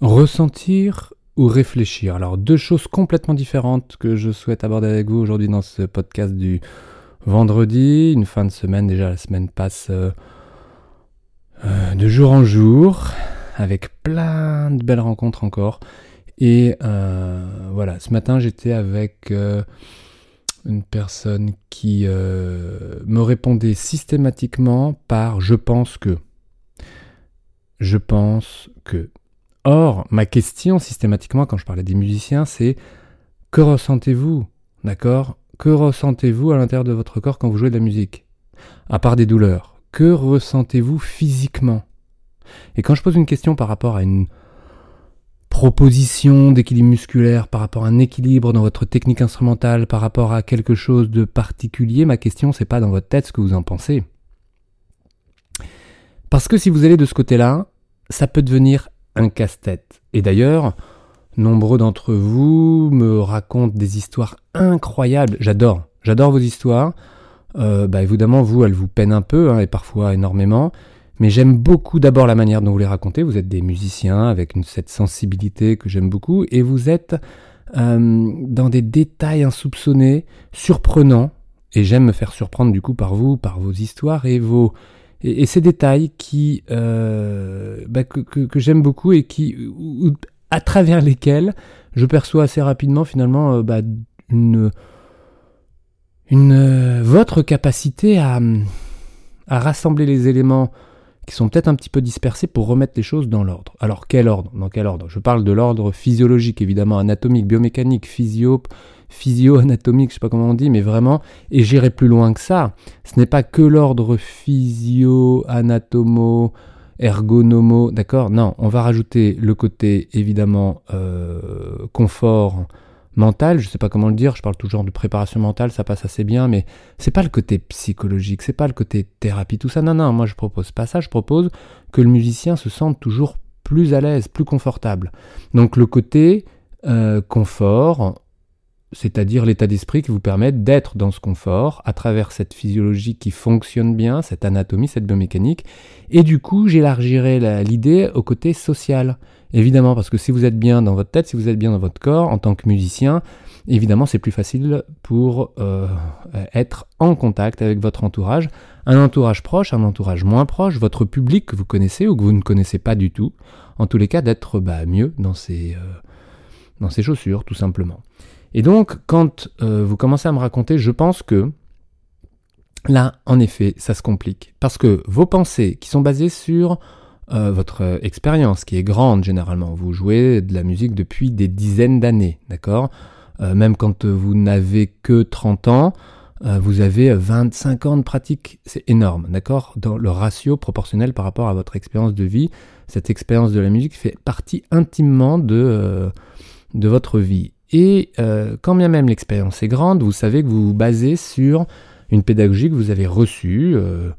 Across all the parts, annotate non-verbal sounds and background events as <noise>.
Ressentir ou réfléchir Alors deux choses complètement différentes que je souhaite aborder avec vous aujourd'hui dans ce podcast du vendredi, une fin de semaine déjà, la semaine passe euh, euh, de jour en jour avec plein de belles rencontres encore. Et euh, voilà, ce matin j'étais avec une personne qui me répondait systématiquement par je pense que. Je pense que. Or, ma question systématiquement quand je parlais des musiciens, c'est que ressentez-vous? D'accord Que ressentez-vous à l'intérieur de votre corps quand vous jouez de la musique? À part des douleurs, que ressentez-vous physiquement? Et quand je pose une question par rapport à une proposition d'équilibre musculaire, par rapport à un équilibre dans votre technique instrumentale, par rapport à quelque chose de particulier, ma question c'est pas dans votre tête ce que vous en pensez. Parce que si vous allez de ce côté-là, ça peut devenir casse-tête. Et d'ailleurs, nombreux d'entre vous me racontent des histoires incroyables. J'adore, j'adore vos histoires. Euh, bah évidemment, vous, elles vous peinent un peu, hein, et parfois énormément. Mais j'aime beaucoup d'abord la manière dont vous les racontez. Vous êtes des musiciens avec une, cette sensibilité que j'aime beaucoup. Et vous êtes euh, dans des détails insoupçonnés, surprenants. Et j'aime me faire surprendre du coup par vous, par vos histoires et vos, et, ces détails qui euh, bah, que, j'aime beaucoup et qui à travers lesquels je perçois assez rapidement finalement euh, bah, une, une euh, votre capacité à, à rassembler les éléments qui sont peut-être un petit peu dispersés pour remettre les choses dans l'ordre. Alors quel ordre? Dans quel ordre? Je parle de l'ordre physiologique évidemment, anatomique, biomécanique, physio, physio-anatomique, je sais pas comment on dit, mais vraiment, et j'irai plus loin que ça. Ce n'est pas que l'ordre physio-anatomo, ergonomo, d'accord? Non, on va rajouter le côté évidemment euh, confort mental, je sais pas comment le dire, je parle toujours de préparation mentale, ça passe assez bien, mais c'est pas le côté psychologique, c'est pas le côté thérapie, tout ça. Non, non, moi je propose pas ça, je propose que le musicien se sente toujours plus à l'aise, plus confortable. Donc le côté euh, confort, c'est-à-dire l'état d'esprit qui vous permet d'être dans ce confort à travers cette physiologie qui fonctionne bien, cette anatomie, cette biomécanique. Et du coup, j'élargirai l'idée au côté social. Évidemment, parce que si vous êtes bien dans votre tête, si vous êtes bien dans votre corps, en tant que musicien, évidemment, c'est plus facile pour euh, être en contact avec votre entourage. Un entourage proche, un entourage moins proche, votre public que vous connaissez ou que vous ne connaissez pas du tout. En tous les cas, d'être bah, mieux dans ses, euh, dans ses chaussures, tout simplement. Et donc, quand euh, vous commencez à me raconter, je pense que là, en effet, ça se complique. Parce que vos pensées, qui sont basées sur euh, votre expérience, qui est grande généralement, vous jouez de la musique depuis des dizaines d'années, d'accord? Euh, Même quand vous n'avez que 30 ans, vous avez 25 ans de pratique, c'est énorme, d'accord? Dans le ratio proportionnel par rapport à votre expérience de vie, cette expérience de la musique fait partie intimement de, de votre vie. Et euh, quand bien même l'expérience est grande, vous savez que vous vous basez sur une pédagogie que vous avez reçue, euh,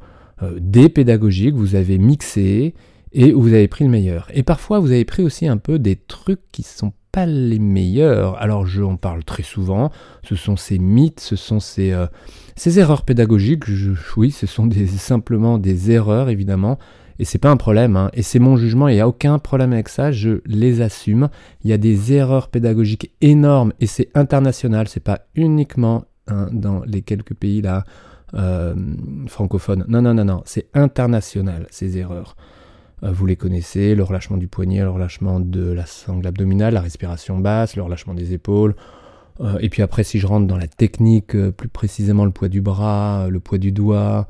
euh, des pédagogies que vous avez mixées et où vous avez pris le meilleur. Et parfois, vous avez pris aussi un peu des trucs qui sont pas les meilleurs. Alors, je en parle très souvent. Ce sont ces mythes, ce sont ces, erreurs pédagogiques. oui, ce sont <laughs> simplement des erreurs, évidemment, et c'est pas un problème, hein. et c'est mon jugement, il n'y a aucun problème avec ça, je les assume. Il y a des erreurs pédagogiques énormes, et c'est international, c'est pas uniquement hein, dans les quelques pays là euh, francophones. Non, non, non, non, c'est international, ces erreurs. Euh, vous les connaissez, le relâchement du poignet, le relâchement de la sangle abdominale, la respiration basse, le relâchement des épaules. Euh, et puis après, si je rentre dans la technique, plus précisément le poids du bras, le poids du doigt,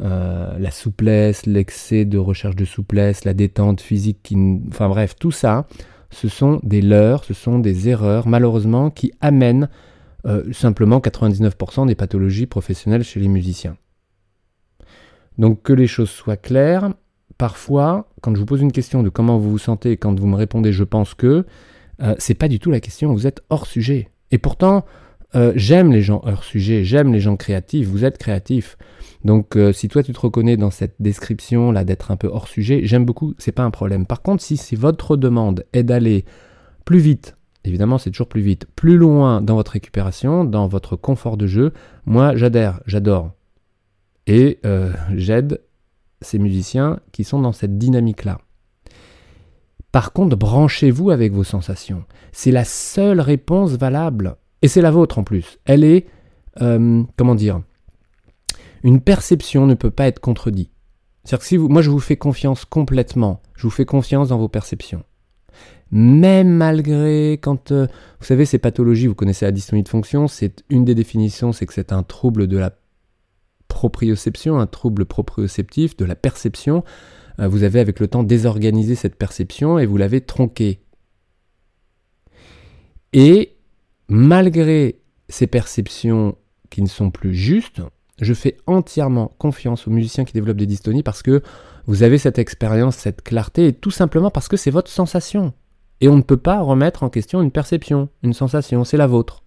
euh, la souplesse, l'excès de recherche de souplesse, la détente physique, enfin bref, tout ça, ce sont des leurres, ce sont des erreurs, malheureusement, qui amènent euh, simplement 99% des pathologies professionnelles chez les musiciens. Donc que les choses soient claires, parfois, quand je vous pose une question de comment vous vous sentez, quand vous me répondez je pense que, euh, c'est pas du tout la question, vous êtes hors sujet. Et pourtant, j'aime les gens hors sujet, j'aime les gens créatifs, vous êtes créatifs. Donc euh, si toi tu te reconnais dans cette description là d'être un peu hors sujet, j'aime beaucoup, c'est pas un problème. Par contre, si, si votre demande est d'aller plus vite, évidemment c'est toujours plus vite, plus loin dans votre récupération, dans votre confort de jeu, moi j'adhère, j'adore. Et euh, j'aide ces musiciens qui sont dans cette dynamique là. Par contre, branchez-vous avec vos sensations. C'est la seule réponse valable. Et c'est la vôtre en plus. Elle est, euh, comment dire, une perception ne peut pas être contredite. C'est-à-dire que si moi je vous fais confiance complètement, je vous fais confiance dans vos perceptions. Même malgré quand, euh, vous savez, ces pathologies, vous connaissez la dystonie de fonction, c'est une des définitions, c'est que c'est un trouble de la proprioception, un trouble proprioceptif, de la perception. Euh, vous avez avec le temps désorganisé cette perception et vous l'avez tronquée. Et malgré ces perceptions qui ne sont plus justes, je fais entièrement confiance aux musiciens qui développent des dystonies parce que vous avez cette expérience, cette clarté, et tout simplement parce que c'est votre sensation. Et on ne peut pas remettre en question une perception, une sensation, c'est la vôtre.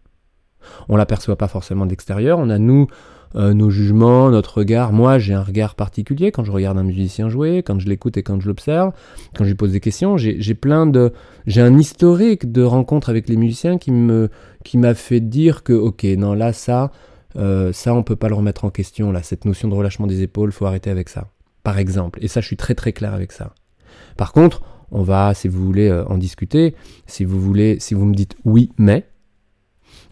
On l'aperçoit pas forcément d'extérieur, on a nous euh, nos jugements, notre regard. Moi, j'ai un regard particulier quand je regarde un musicien jouer, quand je l'écoute et quand je l'observe, quand je lui pose des questions. J'ai plein de, j'ai un historique de rencontres avec les musiciens qui me, qui m'a fait dire que, ok, non, là, ça, euh, ça, on peut pas le remettre en question. Là, cette notion de relâchement des épaules, faut arrêter avec ça. Par exemple. Et ça, je suis très très clair avec ça. Par contre, on va, si vous voulez euh, en discuter, si vous voulez, si vous me dites oui, mais,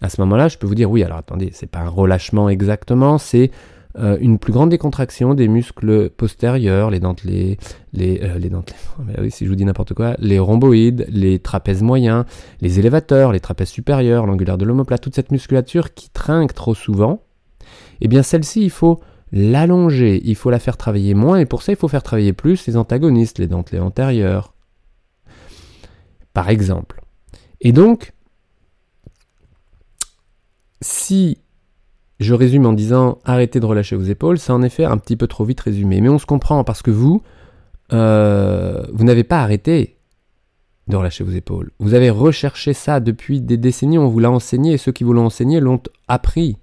à ce moment-là, je peux vous dire oui, alors attendez, c'est pas un relâchement exactement, c'est euh, une plus grande décontraction des muscles postérieurs, les dentelés, les, euh, les dentelés, <laughs> oui, si je vous dis n'importe quoi, les rhomboïdes, les trapèzes moyens, les élévateurs, les trapèzes supérieurs, l'angulaire de l'omoplate, toute cette musculature qui trinque trop souvent, eh bien celle-ci, il faut l'allonger, il faut la faire travailler moins, et pour ça, il faut faire travailler plus les antagonistes, les dentelés antérieurs, par exemple. Et donc, si je résume en disant arrêtez de relâcher vos épaules, c'est en effet un petit peu trop vite résumé. Mais on se comprend parce que vous, euh, vous n'avez pas arrêté de relâcher vos épaules. Vous avez recherché ça depuis des décennies, on vous l'a enseigné, et ceux qui vous l'ont enseigné l'ont appris,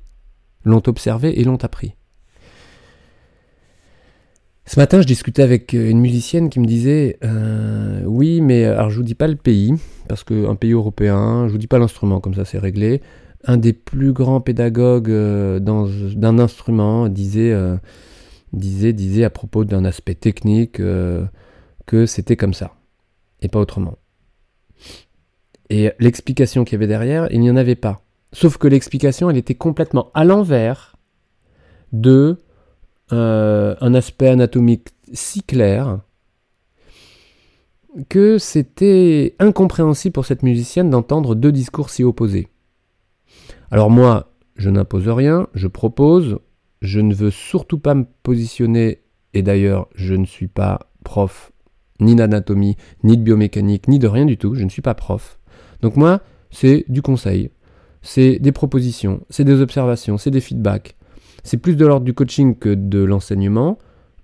l'ont observé et l'ont appris. Ce matin, je discutais avec une musicienne qui me disait euh, Oui, mais alors je vous dis pas le pays, parce qu'un pays européen, je vous dis pas l'instrument, comme ça c'est réglé un des plus grands pédagogues euh, d'un instrument disait, euh, disait à propos d'un aspect technique euh, que c'était comme ça et pas autrement. Et l'explication qu'il y avait derrière, il n'y en avait pas. Sauf que l'explication, elle était complètement à l'envers de un aspect anatomique si clair que c'était incompréhensible pour cette musicienne d'entendre deux discours si opposés. Alors moi, je n'impose rien, je propose, je ne veux surtout pas me positionner, et d'ailleurs je ne suis pas prof ni d'anatomie, ni de biomécanique, ni de rien du tout, je ne suis pas prof. Donc moi, c'est du conseil, c'est des propositions, c'est des observations, c'est des feedbacks. C'est plus de l'ordre du coaching que de l'enseignement,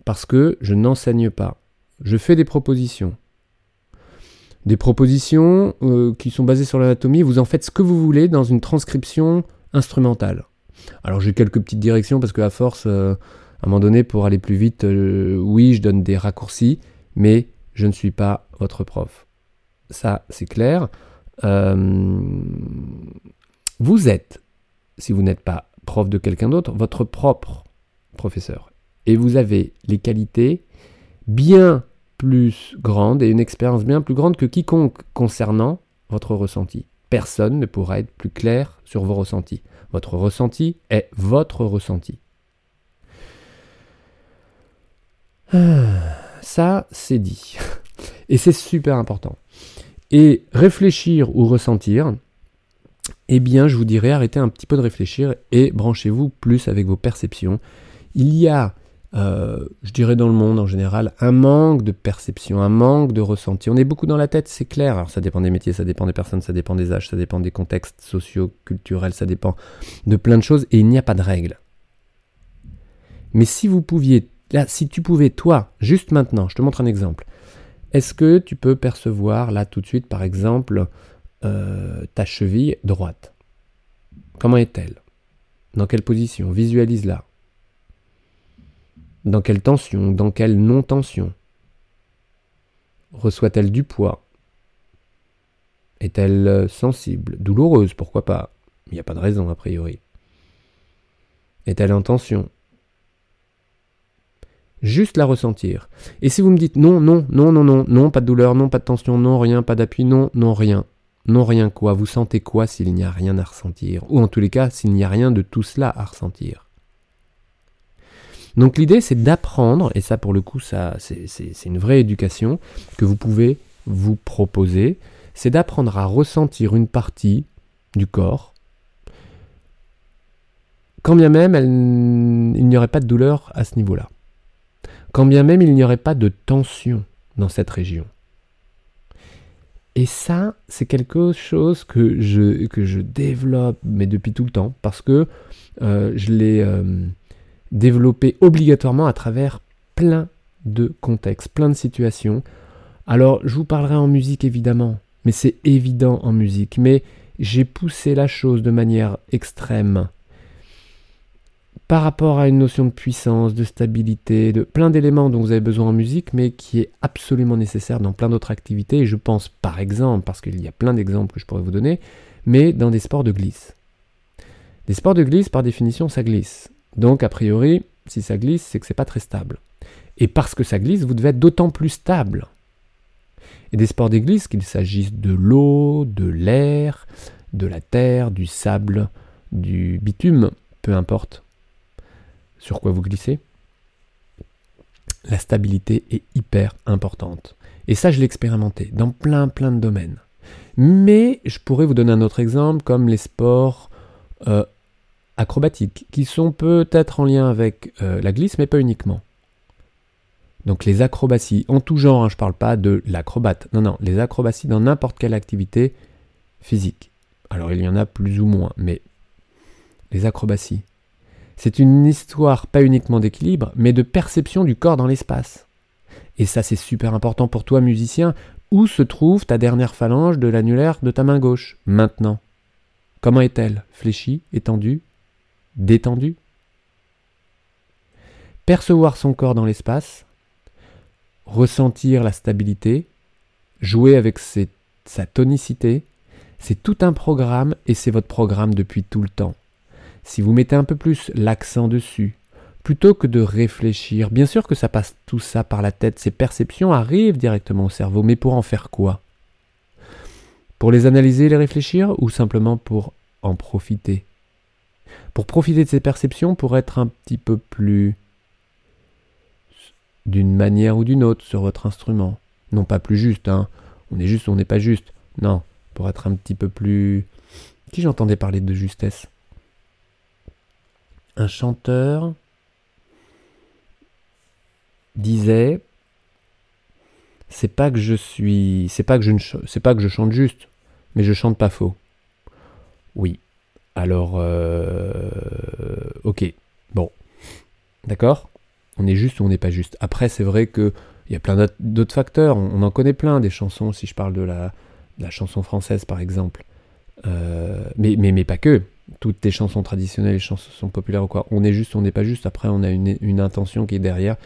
parce que je n'enseigne pas. Je fais des propositions des propositions euh, qui sont basées sur l'anatomie. Vous en faites ce que vous voulez dans une transcription instrumentale. Alors j'ai quelques petites directions parce qu'à force, euh, à un moment donné, pour aller plus vite, euh, oui, je donne des raccourcis, mais je ne suis pas votre prof. Ça, c'est clair. vous êtes, si vous n'êtes pas prof de quelqu'un d'autre, votre propre professeur. Et vous avez les qualités bien plus grande et une expérience bien plus grande que quiconque concernant votre ressenti. Personne ne pourra être plus clair sur vos ressentis. Votre ressenti est votre ressenti. Ah, ça, c'est dit. Et c'est super important. Et réfléchir ou ressentir, eh bien, je vous dirais, arrêtez un petit peu de réfléchir et branchez-vous plus avec vos perceptions. Il y a euh, je dirais dans le monde en général, un manque de perception, un manque de ressenti. On est beaucoup dans la tête, c'est clair. Alors ça dépend des métiers, ça dépend des personnes, ça dépend des âges, ça dépend des contextes sociaux, culturels, ça dépend de plein de choses et il n'y a pas de règle. Mais si vous pouviez, là, si tu pouvais, toi, juste maintenant, je te montre un exemple. Est-ce que tu peux percevoir là tout de suite, par exemple, euh, ta cheville droite? Comment est-elle? Dans quelle position? Visualise-la. Dans quelle tension Dans quelle non-tension Reçoit-elle du poids? Est-elle euh, sensible Douloureuse, pourquoi pas? Il n'y a pas de raison a priori. Est-elle en tension? Juste la ressentir. Et si vous me dites non, non, non, non, non, non, pas de douleur, non, pas de tension, non, rien, pas d'appui, non, non, rien. Non, rien quoi. Vous sentez quoi s'il n'y a rien à ressentir? Ou en tous les cas, s'il n'y a rien de tout cela à ressentir? Donc l'idée, c'est d'apprendre, et ça pour le coup, ça, c'est une vraie éducation que vous pouvez vous proposer, c'est d'apprendre à ressentir une partie du corps, quand bien même il n'y aurait pas de douleur à ce niveau-là, quand bien même il n'y aurait pas de tension dans cette région. Et ça, c'est quelque chose que je, que développe, mais depuis tout le temps, parce que euh, je l'ai... Euh, développer obligatoirement à travers plein de contextes, plein de situations. Alors, je vous parlerai en musique évidemment, mais c'est évident en musique, mais j'ai poussé la chose de manière extrême par rapport à une notion de puissance, de stabilité, de plein d'éléments dont vous avez besoin en musique, mais qui est absolument nécessaire dans plein d'autres activités. Et je pense par exemple, parce qu'il y a plein d'exemples que je pourrais vous donner, mais dans des sports de glisse. Des sports de glisse, par définition, ça glisse. Donc, a priori, si ça glisse, c'est que c'est pas très stable. Et parce que ça glisse, vous devez être d'autant plus stable. Et des sports d'église, qu'il s'agisse de l'eau, de l'air, de la terre, du sable, du bitume, peu importe sur quoi vous glissez, la stabilité est hyper importante. Et ça, je l'ai expérimenté dans plein plein de domaines. Mais je pourrais vous donner un autre exemple comme les sports euh, acrobatiques, qui sont peut-être en lien avec euh, la glisse, mais pas uniquement. Donc les acrobaties, en tout genre, hein, je ne parle pas de l'acrobate, non, non, les acrobaties dans n'importe quelle activité physique. Alors il y en a plus ou moins, mais les acrobaties, c'est une histoire pas uniquement d'équilibre, mais de perception du corps dans l'espace. Et ça c'est super important pour toi musicien, où se trouve ta dernière phalange de l'annulaire de ta main gauche, maintenant. Comment est-elle? Fléchie? Étendue? Détendu. Percevoir son corps dans l'espace, ressentir la stabilité, jouer avec sa tonicité, c'est tout un programme et c'est votre programme depuis tout le temps. Si vous mettez un peu plus l'accent dessus, plutôt que de réfléchir, bien sûr que ça passe tout ça par la tête, ces perceptions arrivent directement au cerveau, mais pour en faire quoi? Pour les analyser les réfléchir ou simplement pour en profiter? Pour profiter de ces perceptions, pour être un petit peu plus d'une manière ou d'une autre sur votre instrument. Non pas plus juste, hein. On est juste ou on n'est pas juste. Non, pour être un petit peu plus... Qui j'entendais parler de justesse Un chanteur disait c'est pas que je suis c'est pas que je ne c'est pas que je chante juste mais je chante pas faux oui alors, euh, ok, bon, d'accord? On est juste ou on n'est pas juste? Après, c'est vrai qu'il y a plein d'autres facteurs, on, en connaît plein, des chansons, si je parle de la, chanson française par exemple. Euh, mais, mais, pas que. Toutes les chansons traditionnelles, les chansons populaires ou quoi. On est juste, ou on n'est pas juste. Après, on a une intention qui est derrière.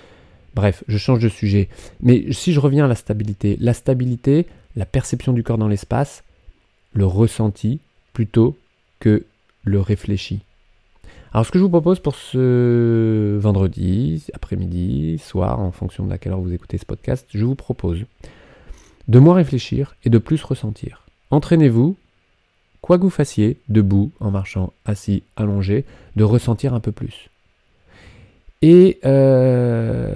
Bref, je change de sujet. Mais si je reviens à la stabilité, la stabilité, la perception du corps dans l'espace, le ressenti, plutôt que le réfléchit. Alors ce que je vous propose pour ce vendredi, après-midi, soir, en fonction de laquelle heure vous écoutez ce podcast, je vous propose de moins réfléchir et de plus ressentir. Entraînez-vous, quoi que vous fassiez, debout, en marchant, assis, allongé, de ressentir un peu plus. Et euh,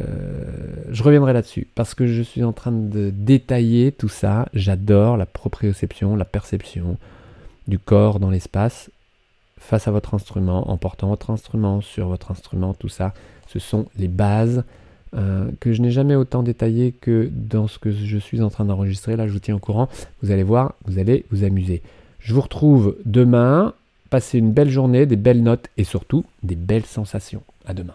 je reviendrai là-dessus, parce que je suis en train de détailler tout ça. J'adore la proprioception, la perception du corps dans l'espace face à votre instrument, en portant votre instrument sur votre instrument, tout ça, ce sont les bases euh, que je n'ai jamais autant détaillées que dans ce que je suis en train d'enregistrer. Là, je vous tiens au courant. Vous allez voir, vous allez vous amuser. Je vous retrouve demain. Passez une belle journée, des belles notes et surtout des belles sensations. À demain.